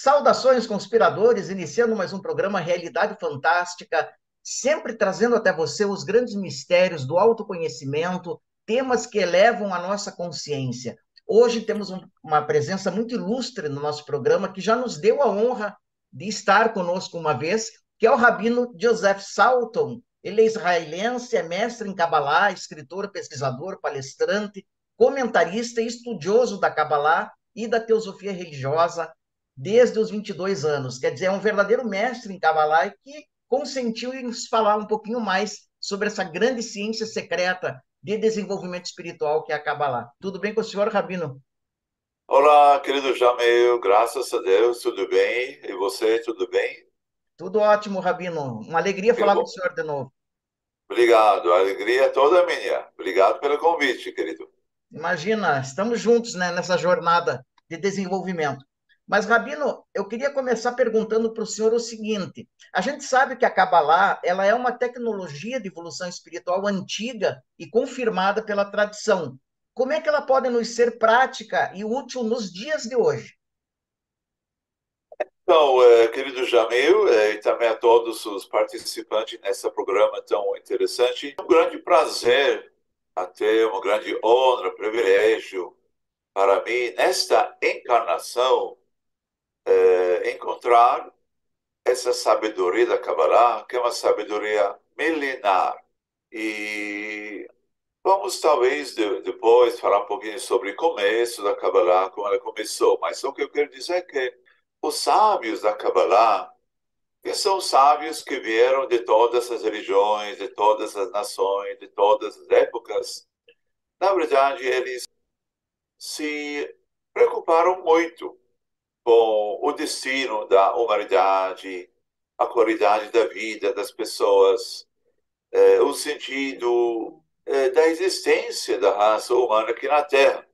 Saudações, conspiradores, iniciando mais um programa Realidade Fantástica, sempre trazendo até você os grandes mistérios do autoconhecimento, temas que elevam a nossa consciência. Hoje temos um, uma presença muito ilustre no nosso programa, que já nos deu a honra de estar conosco uma vez, que é o Rabino Joseph Salton. Ele é israelense, é mestre em Kabbalah, escritor, pesquisador, palestrante, comentarista e estudioso da Kabbalah e da teosofia religiosa desde os 22 anos. Quer dizer, é um verdadeiro mestre em Kabbalah que consentiu em nos falar um pouquinho mais sobre essa grande ciência secreta de desenvolvimento espiritual que é a Kabbalah. Tudo bem com o senhor, Rabino? Olá, querido Jamil, graças a Deus, tudo bem? E você, tudo bem? Tudo ótimo, Rabino. Uma alegria que falar bom. com o senhor de novo. Obrigado, a alegria é toda minha. Obrigado pelo convite, querido. Imagina, estamos juntos né, nessa jornada de desenvolvimento. Mas, Rabino, eu queria começar perguntando para o senhor o seguinte: a gente sabe que a Kabbalah ela é uma tecnologia de evolução espiritual antiga e confirmada pela tradição. Como é que ela pode nos ser prática e útil nos dias de hoje? Então, é, querido Jamil, é, e também a todos os participantes nesse programa tão interessante, é um grande prazer, até uma grande honra, privilégio para mim, nesta encarnação, é, encontrar essa sabedoria da Kabbalah, que é uma sabedoria milenar. E vamos talvez de, depois falar um pouquinho sobre o começo da Kabbalah, como ela começou. Mas o que eu quero dizer é que os sábios da Kabbalah, que são sábios que vieram de todas as religiões, de todas as nações, de todas as épocas, na verdade, eles se preocuparam muito com o destino da humanidade, a qualidade da vida das pessoas, é, o sentido é, da existência da raça humana aqui na Terra.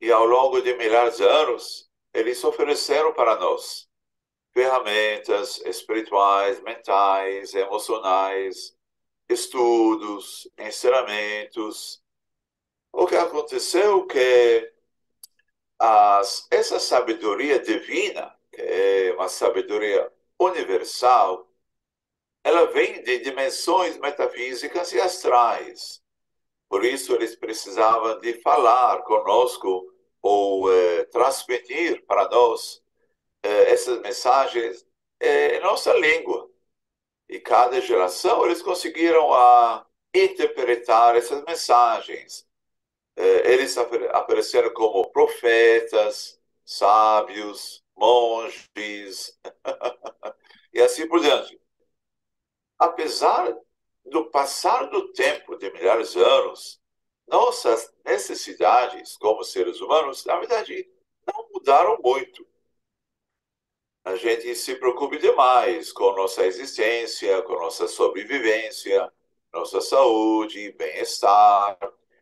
E ao longo de milhares de anos, eles ofereceram para nós ferramentas espirituais, mentais, emocionais, estudos, ensinamentos. O que aconteceu é que as, essa sabedoria divina, que é uma sabedoria universal, ela vem de dimensões metafísicas e astrais. Por isso, eles precisavam de falar conosco ou é, transmitir para nós é, essas mensagens é, em nossa língua. E cada geração eles conseguiram a interpretar essas mensagens eles apareceram como profetas, sábios, monges, e assim por diante. Apesar do passar do tempo de milhares de anos, nossas necessidades como seres humanos, na verdade, não mudaram muito. A gente se preocupa demais com nossa existência, com nossa sobrevivência, nossa saúde, bem-estar,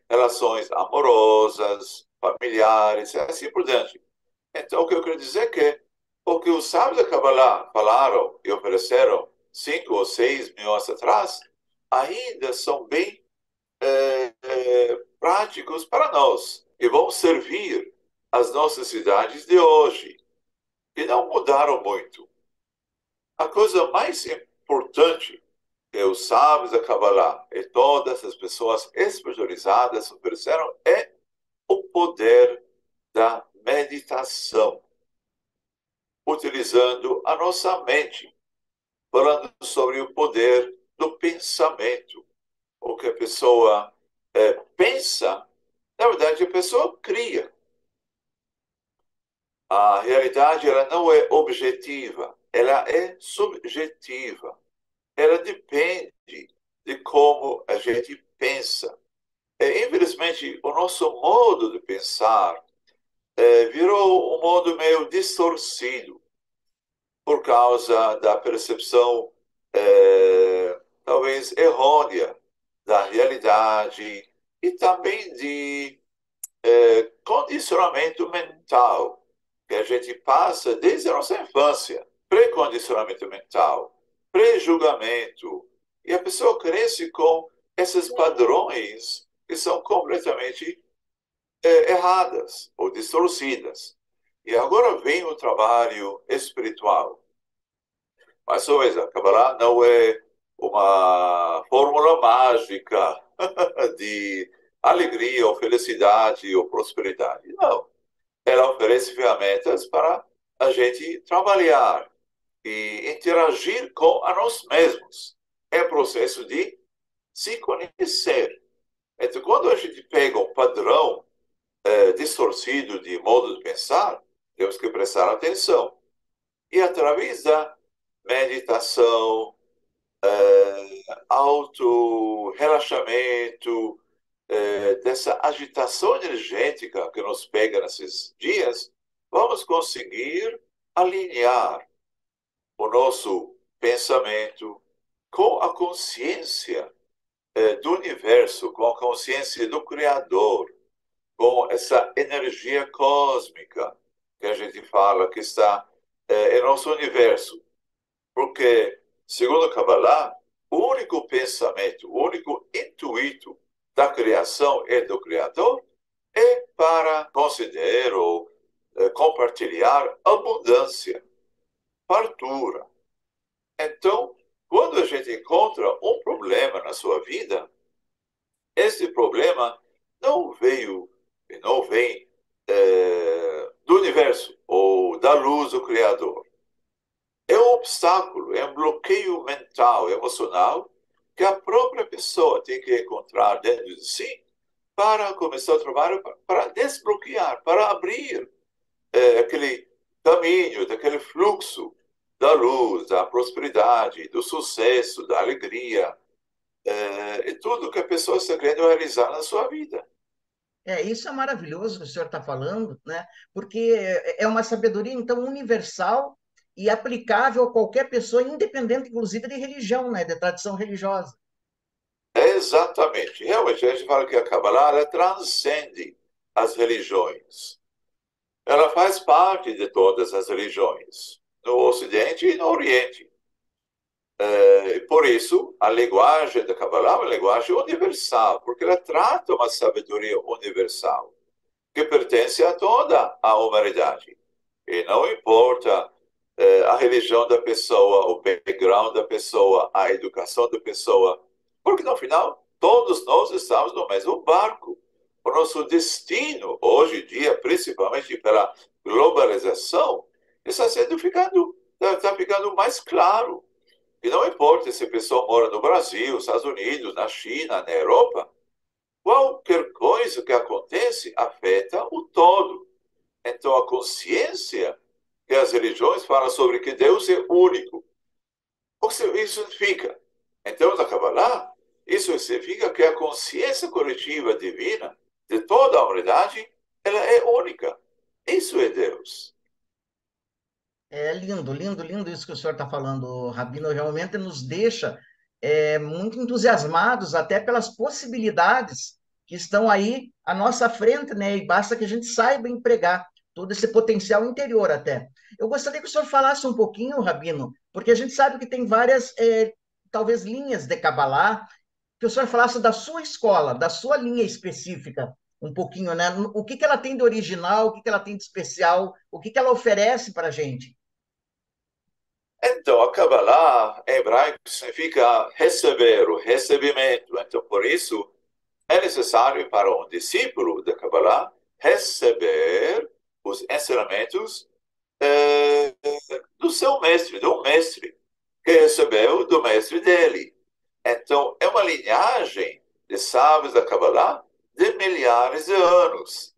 relações amorosas, familiares, assim por diante. Então, o que eu quero dizer é que o que os sábios da Kabbalah falaram e ofereceram cinco ou seis mil anos atrás, ainda são bem é, é, práticos para nós e vão servir as nossas cidades de hoje. E não mudaram muito. A coisa mais importante que os sábios da Kabbalah e todas as pessoas espiritualizadas ofereceram é o poder da meditação, utilizando a nossa mente, falando sobre o poder do pensamento. O que a pessoa é, pensa, na verdade, a pessoa cria. A realidade ela não é objetiva, ela é subjetiva ela depende de como a gente pensa. É, infelizmente, o nosso modo de pensar é, virou um modo meio distorcido por causa da percepção é, talvez errônea da realidade e também de é, condicionamento mental que a gente passa desde a nossa infância, pré-condicionamento mental pré-julgamento. E a pessoa cresce com esses padrões que são completamente é, erradas ou distorcidas. E agora vem o trabalho espiritual. Uma vez, a Kabbalah não é uma fórmula mágica de alegria ou felicidade ou prosperidade. Não. Ela oferece ferramentas para a gente trabalhar e interagir com a nós mesmos. É processo de se conhecer. Então, quando a gente pega um padrão é, distorcido de modo de pensar, temos que prestar atenção. E através da meditação, é, auto-relaxamento, é, dessa agitação energética que nos pega nesses dias, vamos conseguir alinhar o nosso pensamento com a consciência é, do universo, com a consciência do Criador, com essa energia cósmica que a gente fala que está é, em nosso universo. Porque, segundo Kabbalah, o único pensamento, o único intuito da criação e do Criador é para conceder ou é, compartilhar abundância, fartura. Então, quando a gente encontra um problema na sua vida, esse problema não veio e não vem é, do universo ou da luz do Criador. É um obstáculo, é um bloqueio mental, emocional, que a própria pessoa tem que encontrar dentro de si para começar o trabalho, para desbloquear, para abrir é, aquele caminho, daquele fluxo da luz, da prosperidade, do sucesso, da alegria, é, e tudo que a pessoa está querendo realizar na sua vida. É, isso é maravilhoso que o senhor está falando, né? Porque é uma sabedoria, então, universal e aplicável a qualquer pessoa, independente, inclusive, de religião, né? De tradição religiosa. É exatamente. Realmente, a gente fala que a Kabbalah ela transcende as religiões. Ela faz parte de todas as religiões no Ocidente e no Oriente. É, por isso, a linguagem da Kabbalah é uma linguagem universal, porque ela trata uma sabedoria universal que pertence a toda a humanidade. E não importa é, a religião da pessoa, o background da pessoa, a educação da pessoa, porque no final todos nós estamos no mesmo barco. O nosso destino, hoje em dia, principalmente pela globalização, está sendo ficando, está ficando mais claro. E não importa se a pessoa mora no Brasil, nos Estados Unidos, na China, na Europa, qualquer coisa que acontece afeta o todo. Então, a consciência que as religiões falam sobre que Deus é único. O que isso significa? Então, na Kabbalah, isso significa que a consciência coletiva divina de toda a humanidade, ela é única. Isso é Deus. É lindo, lindo, lindo isso que o senhor está falando, Rabino. Realmente nos deixa é, muito entusiasmados até pelas possibilidades que estão aí à nossa frente, né? E basta que a gente saiba empregar todo esse potencial interior até. Eu gostaria que o senhor falasse um pouquinho, Rabino, porque a gente sabe que tem várias, é, talvez, linhas de Kabbalah, que o senhor falasse da sua escola, da sua linha específica, um pouquinho, né? O que, que ela tem de original, o que, que ela tem de especial, o que, que ela oferece para a gente? Então, a Kabbalah, em hebraico, significa receber, o recebimento. Então, por isso, é necessário para um discípulo da Kabbalah receber os ensinamentos é, do seu mestre, do mestre, que recebeu do mestre dele. Então, é uma linhagem de sábios da Kabbalah de milhares de anos.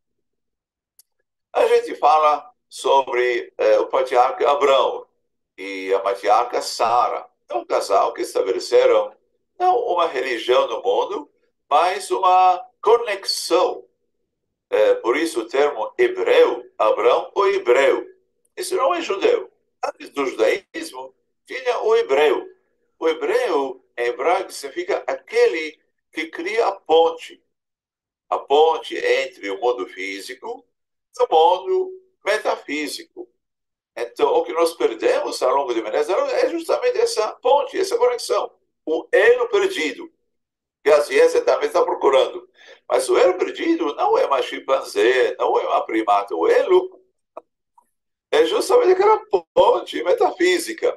A gente fala sobre é, o patriarca Abraão e a matriarca Sara. É um casal que estabeleceram não uma religião no mundo, mas uma conexão. É, por isso o termo hebreu, Abraão, o hebreu. Isso não é judeu. Antes do judaísmo, tinha o hebreu. O hebreu, em hebraico, significa aquele que cria a ponte a ponte entre o mundo físico e o mundo metafísico. Então, o que nós perdemos ao longo de milênios é justamente essa ponte, essa conexão, o elo perdido, que a ciência também está procurando. Mas o elo perdido não é uma chimpanzé, não é uma primata. O elo é justamente aquela ponte metafísica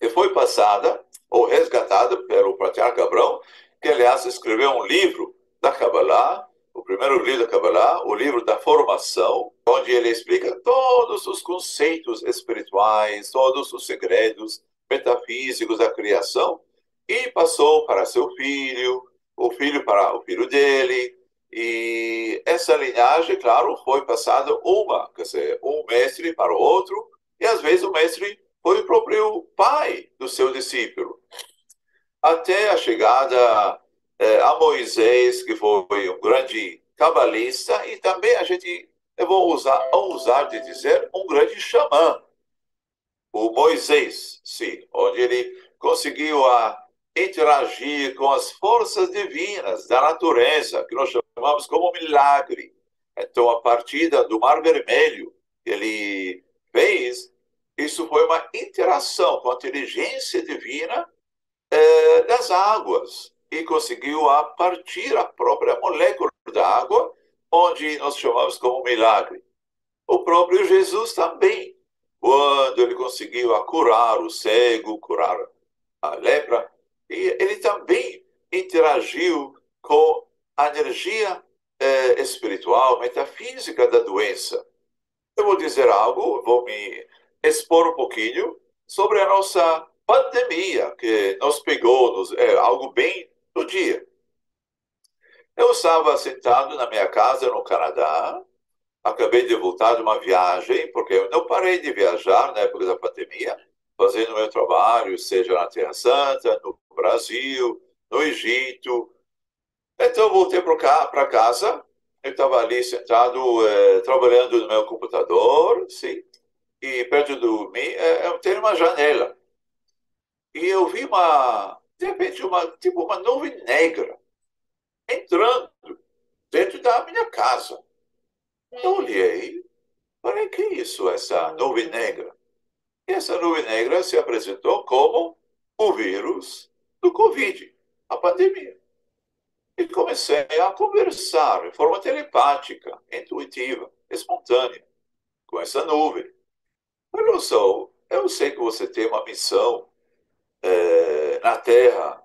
que foi passada ou resgatada pelo patriarca Abraão, que, aliás, escreveu um livro da Kabbalah, o primeiro livro da Kabbalah, o livro da formação, onde ele explica todos os conceitos espirituais, todos os segredos metafísicos da criação, e passou para seu filho, o filho para o filho dele, e essa linhagem, claro, foi passada uma, quer dizer, um mestre para o outro, e às vezes o mestre foi o próprio pai do seu discípulo. Até a chegada a Moisés, que foi um grande cabalista, e também a gente, eu vou usar, ousar de dizer, um grande xamã. O Moisés, sim, onde ele conseguiu a interagir com as forças divinas da natureza, que nós chamamos como milagre. Então, a partida do Mar Vermelho, ele fez, isso foi uma interação com a inteligência divina eh, das águas e conseguiu a partir a própria molécula da água, onde nós chamamos como milagre. O próprio Jesus também, quando ele conseguiu a curar o cego, curar a lepra, e ele também interagiu com a energia eh, espiritual, metafísica da doença. Eu vou dizer algo, vou me expor um pouquinho sobre a nossa pandemia que nos pegou, nos, é, algo bem no dia. Eu estava sentado na minha casa no Canadá, acabei de voltar de uma viagem, porque eu não parei de viajar na época da pandemia, fazendo meu trabalho, seja na Terra Santa, no Brasil, no Egito. Então, voltei para casa. Eu estava ali sentado, é, trabalhando no meu computador, sim, e perto de mim é, é, tem uma janela. E eu vi uma, de repente, uma, tipo uma nuvem negra entrando dentro da minha casa. Eu olhei, falei, que isso, essa nuvem negra? E essa nuvem negra se apresentou como o vírus do Covid, a pandemia. E comecei a conversar de forma telepática, intuitiva, espontânea, com essa nuvem. Olha só, eu sei que você tem uma missão é, na Terra,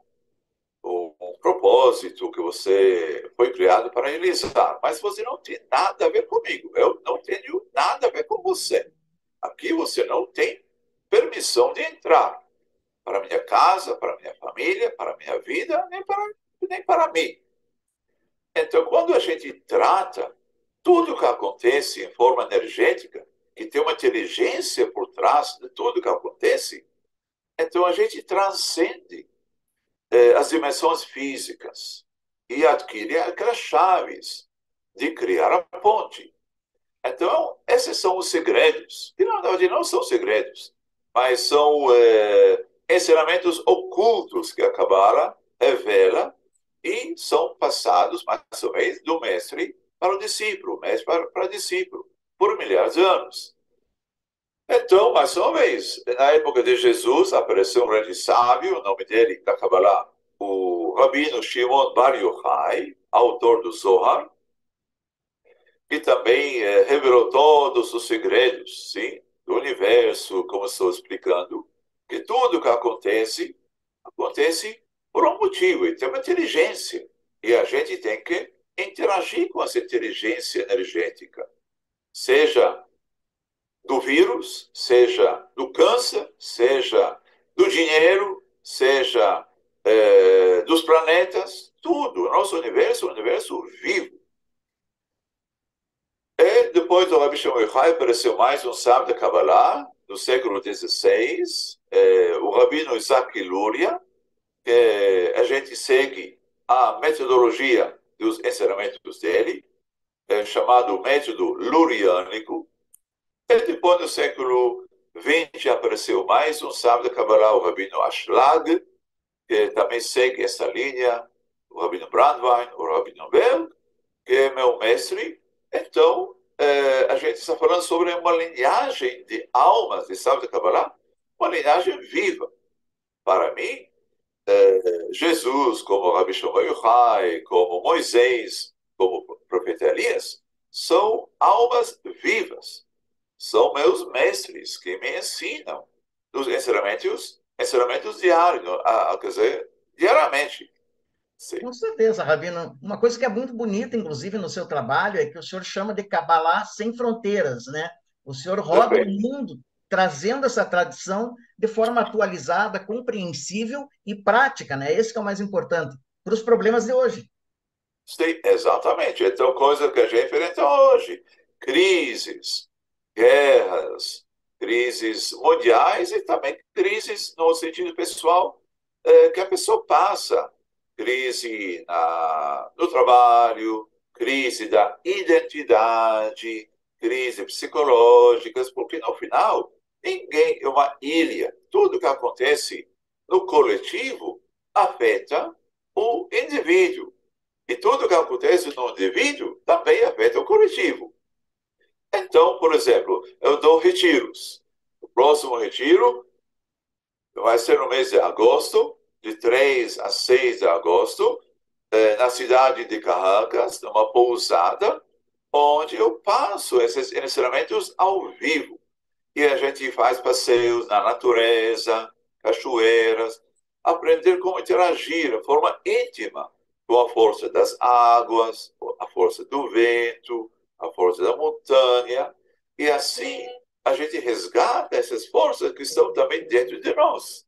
um propósito que você foi criado para realizar, mas você não tem nada a ver comigo. Eu não tenho nada a ver com você. Aqui você não tem permissão de entrar para minha casa, para minha família, para minha vida, nem para, nem para mim. Então, quando a gente trata tudo que acontece em forma energética, que tem uma inteligência por trás de tudo que acontece, então a gente transcende eh, as dimensões físicas e adquire aquelas chaves de criar a ponte. Então, esses são os segredos. E, na verdade, não são segredos, mas são eh, ensinamentos ocultos que a Kabbalah revela e são passados, mais ou menos, do mestre para o discípulo, mestre para, para o discípulo, por milhares de anos. Então, mais uma vez, na época de Jesus, apareceu um grande sábio, o nome dele, da Kabbalah, o Rabino Shimon Bar Yochai, autor do Zohar, que também eh, revelou todos os segredos sim, do universo, como estou explicando, que tudo que acontece, acontece por um motivo, e tem uma inteligência. E a gente tem que interagir com essa inteligência energética. Seja do vírus, seja do câncer, seja do dinheiro, seja é, dos planetas, tudo. O nosso universo é um universo vivo. E depois do Rabbi Shimon apareceu mais um sábio da Kabbalah, no século XVI, é, o Rabino Isaac Luria, que a gente segue a metodologia dos ensinamentos dele, é, chamado método luriânico. Depois, no século XX, apareceu mais um sábio da Kabbalah, o Rabino Ashlag, que também segue essa linha, o Rabino Brandwein, o Rabino Berg, que é meu mestre. Então, é, a gente está falando sobre uma linhagem de almas de sábios da Kabbalah, uma linhagem viva. Para mim, é, Jesus, como Rabi Shlomo Yochai, como Moisés, como o profeta Elias, são almas vivas. São meus mestres que me ensinam os ensinamentos, ensinamentos diários, a, quer dizer, diariamente. Sim. Com certeza, Rabino. Uma coisa que é muito bonita, inclusive, no seu trabalho, é que o senhor chama de Kabbalah sem fronteiras, né? O senhor roda o mundo trazendo essa tradição de forma atualizada, compreensível e prática, né? Esse que é o mais importante para os problemas de hoje. Sim, exatamente. Então, coisa que a gente enfrenta hoje. Crises, guerras, crises mundiais e também crises no sentido pessoal é, que a pessoa passa. Crise na, no trabalho, crise da identidade, crise psicológicas, porque no final ninguém é uma ilha. Tudo que acontece no coletivo afeta o indivíduo. E tudo que acontece no indivíduo também afeta o coletivo. Então, por exemplo, eu dou retiros. O próximo retiro vai ser no mês de agosto, de 3 a 6 de agosto, eh, na cidade de Carracas, numa pousada, onde eu passo esses ensinamentos ao vivo. E a gente faz passeios na natureza, cachoeiras, aprender como interagir de forma íntima com a força das águas, a força do vento, a força da montanha, e assim a gente resgata essas forças que estão também dentro de nós.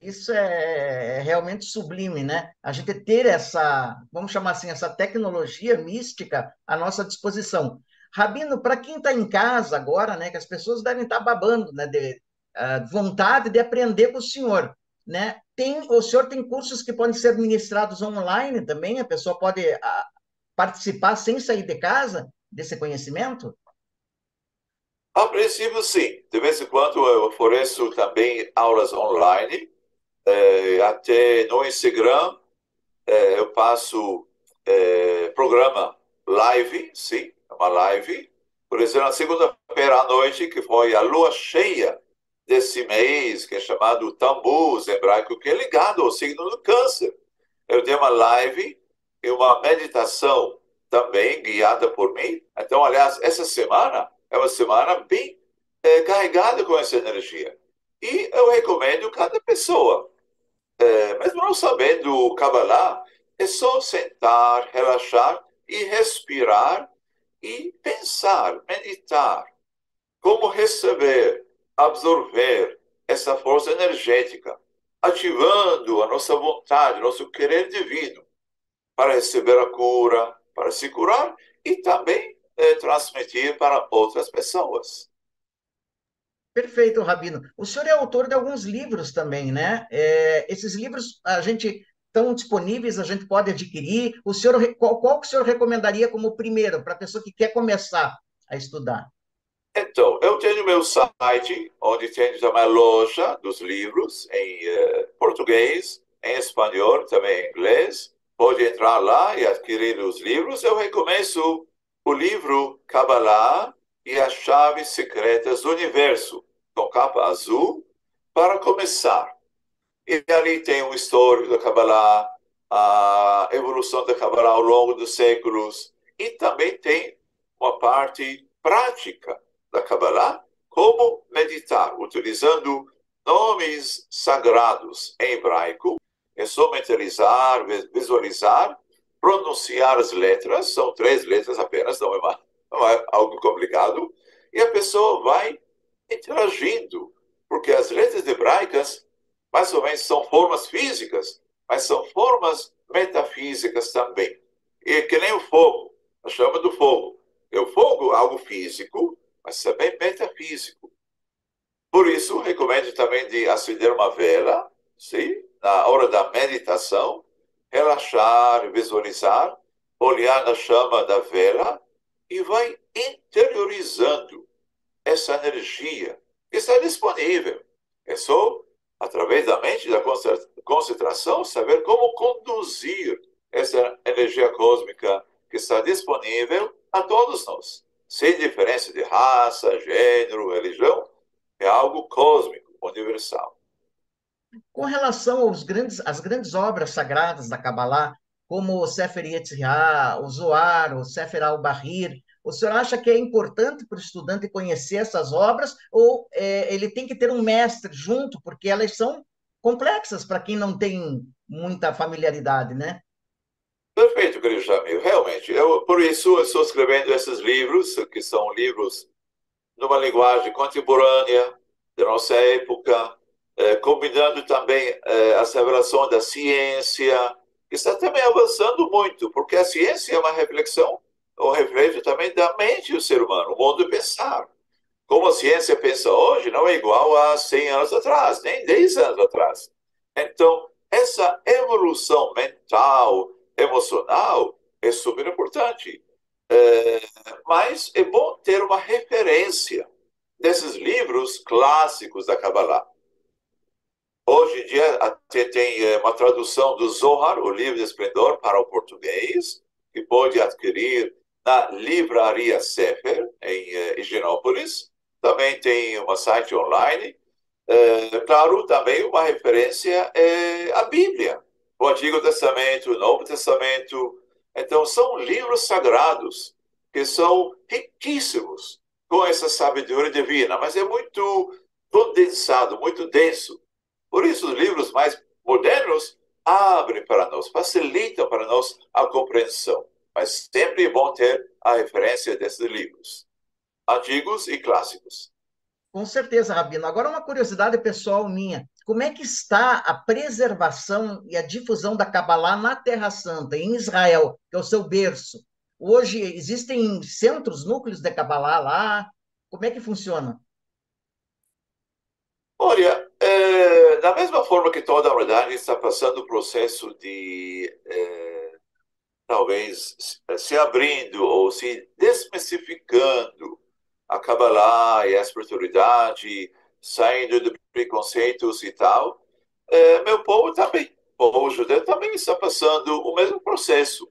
Isso é, é realmente sublime, né? A gente ter essa, vamos chamar assim, essa tecnologia mística à nossa disposição. Rabino, para quem está em casa agora, né, que as pessoas devem estar tá babando, né, de uh, vontade de aprender com o senhor, né? Tem, o senhor tem cursos que podem ser ministrados online também, a pessoa pode uh, participar sem sair de casa desse conhecimento? A princípio, sim. De vez em quando eu ofereço também aulas online. É, até no Instagram é, eu passo é, programa live, sim, uma live. Por exemplo, na segunda-feira à noite, que foi a lua cheia desse mês, que é chamado Tambuz hebraico, que é ligado ao signo do câncer. Eu dei uma live e uma meditação também guiada por mim. Então, aliás, essa semana é uma semana bem é, carregada com essa energia. E eu recomendo cada pessoa, é, mesmo não sabendo Kabbalah, é só sentar, relaxar e respirar e pensar, meditar. Como receber, absorver essa força energética, ativando a nossa vontade, nosso querer divino para receber a cura, para se curar e também é, transmitir para outras pessoas. Perfeito, Rabino. O senhor é autor de alguns livros também, né? É, esses livros a gente estão disponíveis, a gente pode adquirir. O senhor, qual, qual que o senhor recomendaria como primeiro para a pessoa que quer começar a estudar? Então, eu tenho meu site, onde tem também a loja dos livros em uh, português, em espanhol, também em inglês pode entrar lá e adquirir os livros. Eu recomendo o livro Kabbalah e as Chaves Secretas do Universo, com capa azul, para começar. E ali tem um histórico da Kabbalah, a evolução da Kabbalah ao longo dos séculos, e também tem uma parte prática da Kabbalah, como meditar, utilizando nomes sagrados em hebraico é só mentalizar, visualizar, pronunciar as letras, são três letras apenas, não é, uma, não é algo complicado, e a pessoa vai interagindo, porque as letras hebraicas, mais ou menos, são formas físicas, mas são formas metafísicas também. E é que nem o fogo, a chama do fogo. É o fogo algo físico, mas também metafísico. Por isso, recomendo também de acender uma vela, sim? Na hora da meditação, relaxar, visualizar, olhar na chama da vela e vai interiorizando essa energia que está disponível. É só, através da mente, da concentração, saber como conduzir essa energia cósmica que está disponível a todos nós, sem diferença de raça, gênero, religião, é algo cósmico, universal. Com relação aos grandes, às grandes obras sagradas da Kabbalah, como o Sefer Yetzirah, o Zohar, o Sefer al-Bahir, O senhor acha que é importante para o estudante conhecer essas obras ou é, ele tem que ter um mestre junto, porque elas são complexas para quem não tem muita familiaridade, né? Perfeito, querido Jamil. Realmente, eu, por isso eu estou escrevendo esses livros, que são livros numa linguagem contemporânea da nossa época, eh, combinando também eh, as revelações da ciência, que está também avançando muito, porque a ciência é uma reflexão, ou reflexo também da mente do ser humano, o modo de pensar. Como a ciência pensa hoje não é igual a 100 anos atrás, nem 10 anos atrás. Então, essa evolução mental, emocional, é super importante. É, mas é bom ter uma referência desses livros clássicos da Kabbalah. Em dia até tem é, uma tradução do Zohar, o livro de esplendor, para o português, que pode adquirir na Livraria Sefer, em é, Higienópolis. Também tem um site online. É, claro, também uma referência é a Bíblia, o Antigo Testamento, o Novo Testamento. Então, são livros sagrados que são riquíssimos com essa sabedoria divina, mas é muito condensado, muito denso. Por isso, os livros mais modernos abrem para nós, facilitam para nós a compreensão. Mas sempre é bom ter a referência desses livros, antigos e clássicos. Com certeza, Rabino. Agora, uma curiosidade pessoal minha. Como é que está a preservação e a difusão da Kabbalah na Terra Santa, em Israel, que é o seu berço? Hoje existem centros, núcleos de Kabbalah lá? Como é que funciona? Olha, é, da mesma forma que toda a humanidade está passando o processo de é, talvez se abrindo ou se desmistificando a Kabbalah e a espiritualidade, saindo de preconceitos e tal, é, meu povo também, o povo judeu também está passando o mesmo processo.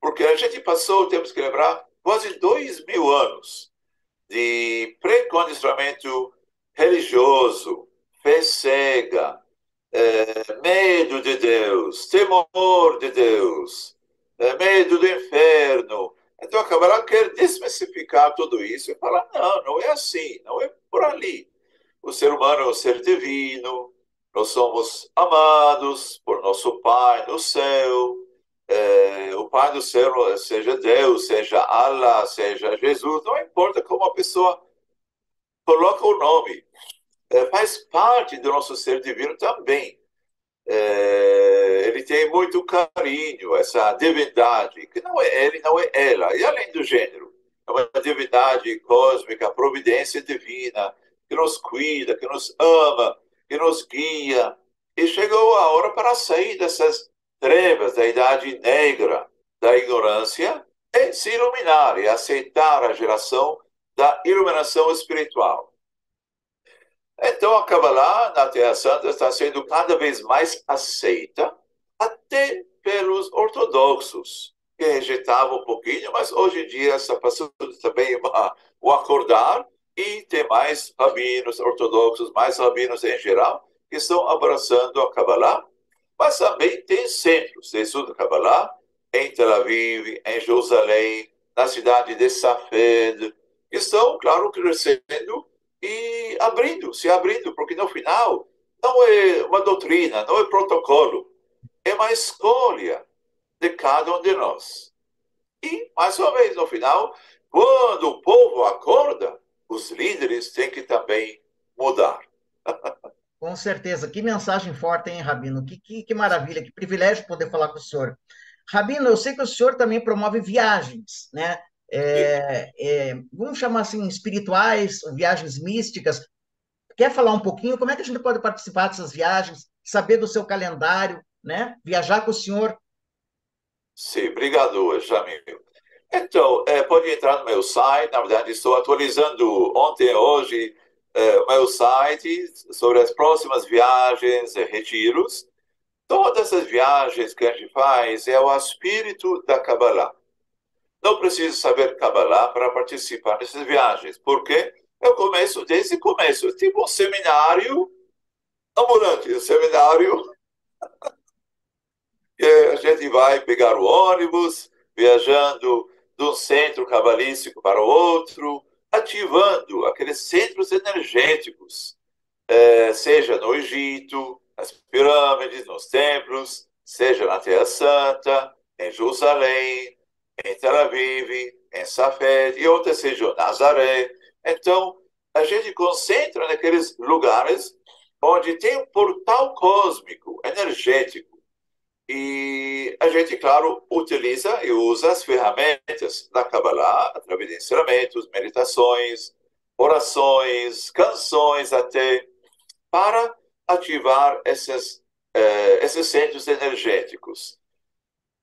Porque a gente passou, temos que lembrar, quase dois mil anos de precondicionamento religioso, fé cega, é, medo de Deus, temor de Deus, é, medo do inferno. Então a Kabbalah quer desmistificar tudo isso e falar: não, não é assim, não é por ali. O ser humano é um ser divino, nós somos amados por nosso Pai no céu. É, o Pai do céu, seja Deus, seja Allah, seja Jesus, não importa como a pessoa coloca o nome, é, faz parte do nosso ser divino também. É, ele tem muito carinho, essa divindade, que não é ele, não é ela, e além do gênero, é uma divindade cósmica, providência divina, que nos cuida, que nos ama, que nos guia. E chegou a hora para sair dessas trevas da idade negra, da ignorância, e se iluminar e aceitar a geração da iluminação espiritual. Então a Kabbalah na Terra Santa está sendo cada vez mais aceita, até pelos ortodoxos, que rejeitavam um pouquinho, mas hoje em dia está passando também uma, o acordar e tem mais rabinos ortodoxos, mais rabinos em geral, que estão abraçando a Kabbalah, mas também tem centros de estudo Kabbalah em Tel Aviv, em Jerusalém, na cidade de Safed, que estão, claro, crescendo e abrindo, se abrindo, porque no final não é uma doutrina, não é protocolo, é uma escolha de cada um de nós. E, mais uma vez, no final, quando o povo acorda, os líderes têm que também mudar. Com certeza. Que mensagem forte, hein, Rabino? Que, que, que maravilha, que privilégio poder falar com o senhor. Rabino, eu sei que o senhor também promove viagens, né? É, é, vamos chamar assim, espirituais, viagens místicas. Quer falar um pouquinho? Como é que a gente pode participar dessas viagens, saber do seu calendário, né? Viajar com o senhor? Sim, obrigado, Jamil. Então, é, pode entrar no meu site. Na verdade, estou atualizando ontem, hoje, é, o meu site sobre as próximas viagens e retiros. Todas as viagens que a gente faz é o espírito da Kabbalah. Não preciso saber Kabbalah para participar dessas viagens, porque eu começo desde o começo. Tipo um seminário ambulante, um seminário. a gente vai pegar o ônibus, viajando de um centro cabalístico para o outro, ativando aqueles centros energéticos, é, seja no Egito, nas pirâmides, nos templos, seja na Terra Santa, em Jerusalém, em Tel Aviv, em Safed e outras regiões, Nazaré. Então, a gente concentra naqueles lugares onde tem um portal cósmico, energético. E a gente, claro, utiliza e usa as ferramentas da Kabbalah, através de ensinamentos, meditações, orações, canções até, para ativar esses, eh, esses centros energéticos.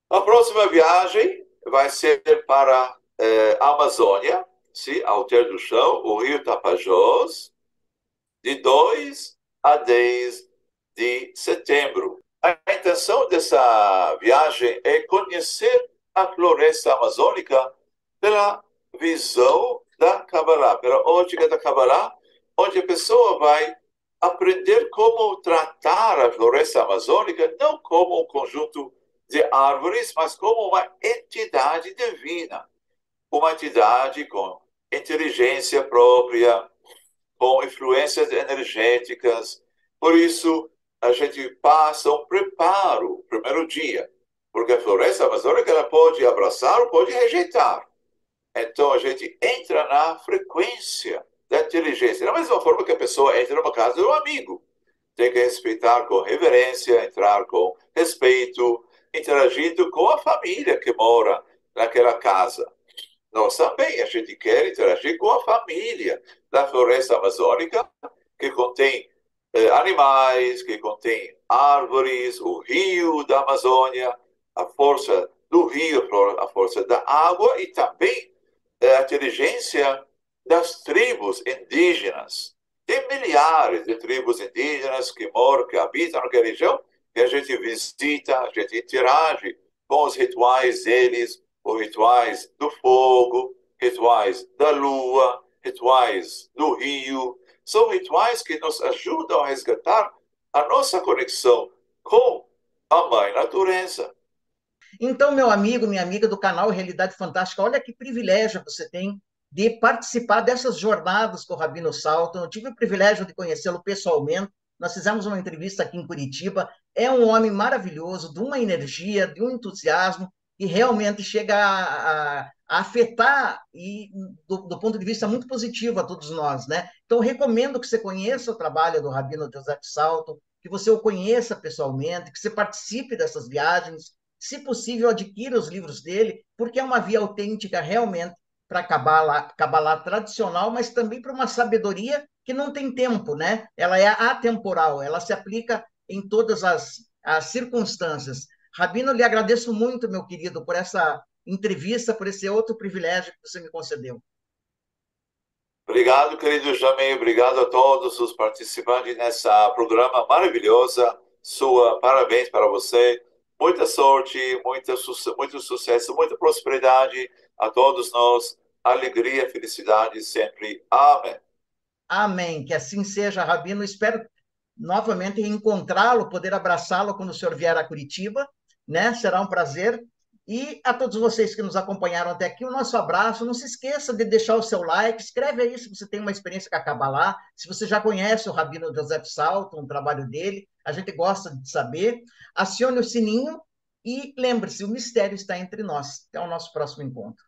A próxima viagem vai ser para eh, a Amazônia, sim, Alter do Chão, o Rio Tapajós, de 2 a 10 de setembro. A intenção dessa viagem é conhecer a floresta amazônica pela visão da Kabbalah, pela ótica da Kabbalah, onde a pessoa vai aprender como tratar a floresta amazônica não como um conjunto de árvores, mas como uma entidade divina, uma entidade com inteligência própria, com influências energéticas. Por isso, a gente passa um preparo, primeiro dia, porque a floresta amazônica ela pode abraçar ou pode rejeitar. Então, a gente entra na frequência da inteligência. Da mesma forma que a pessoa entra numa casa de um amigo. Tem que respeitar com reverência, entrar com respeito, interagindo com a família que mora naquela casa. Nós também, a gente quer interagir com a família da floresta amazônica, que contém eh, animais, que contém árvores, o rio da Amazônia, a força do rio, a força da água e também eh, a inteligência das tribos indígenas. Tem milhares de tribos indígenas que moram, que habitam naquela região, e a gente visita, a gente interage com os rituais deles, os rituais do fogo, rituais da lua, rituais do rio. São rituais que nos ajudam a resgatar a nossa conexão com a Mãe Natureza. Então, meu amigo, minha amiga do canal Realidade Fantástica, olha que privilégio você tem de participar dessas jornadas com o Rabino Salton. Eu tive o privilégio de conhecê-lo pessoalmente. Nós fizemos uma entrevista aqui em Curitiba. É um homem maravilhoso, de uma energia, de um entusiasmo, e realmente chega a, a, a afetar, e do, do, ponto de vista muito positivo a todos nós. Né? Então, recomendo que você conheça o trabalho do Rabino José Salton, que você o conheça pessoalmente, que você participe dessas viagens, se possível, adquira os livros dele, porque é uma via autêntica realmente para a Kabbalah tradicional, mas também para uma sabedoria que não tem tempo, né? Ela é atemporal, ela se aplica em todas as, as circunstâncias. Rabino, lhe agradeço muito, meu querido, por essa entrevista, por esse outro privilégio que você me concedeu. Obrigado, querido Jamei, obrigado a todos os participantes nessa programa maravilhosa. Sua parabéns para você. Muita sorte, muita, muito sucesso, muita prosperidade a todos nós alegria, felicidade sempre. Amém. Amém. Que assim seja, Rabino. Espero novamente encontrá-lo, poder abraçá-lo quando o senhor vier a Curitiba, né? Será um prazer. E a todos vocês que nos acompanharam até aqui, o nosso abraço. Não se esqueça de deixar o seu like, escreve aí se você tem uma experiência com a Kabbalah, se você já conhece o Rabino Joseph Salto, o trabalho dele, a gente gosta de saber. Acione o sininho e lembre-se, o mistério está entre nós. Até o nosso próximo encontro.